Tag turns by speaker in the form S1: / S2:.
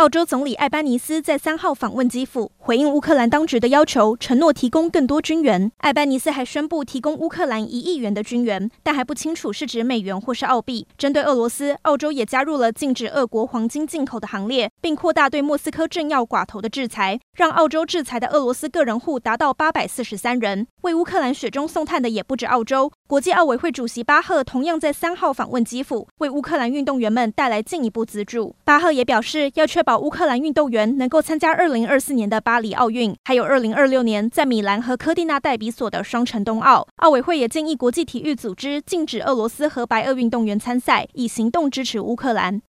S1: 澳洲总理艾班尼斯在三号访问基辅，回应乌克兰当局的要求，承诺提供更多军援。艾班尼斯还宣布提供乌克兰一亿元的军援，但还不清楚是指美元或是澳币。针对俄罗斯，澳洲也加入了禁止俄国黄金进口的行列，并扩大对莫斯科政要寡头的制裁，让澳洲制裁的俄罗斯个人户达到八百四十三人。为乌克兰雪中送炭的也不止澳洲，国际奥委会主席巴赫同样在三号访问基辅，为乌克兰运动员们带来进一步资助。巴赫也表示，要确保乌克兰运动员能够参加二零二四年的巴黎奥运，还有二零二六年在米兰和科蒂纳代比索的双城冬奥。奥委会也建议国际体育组织禁止俄罗斯和白俄运动员参赛，以行动支持乌克兰。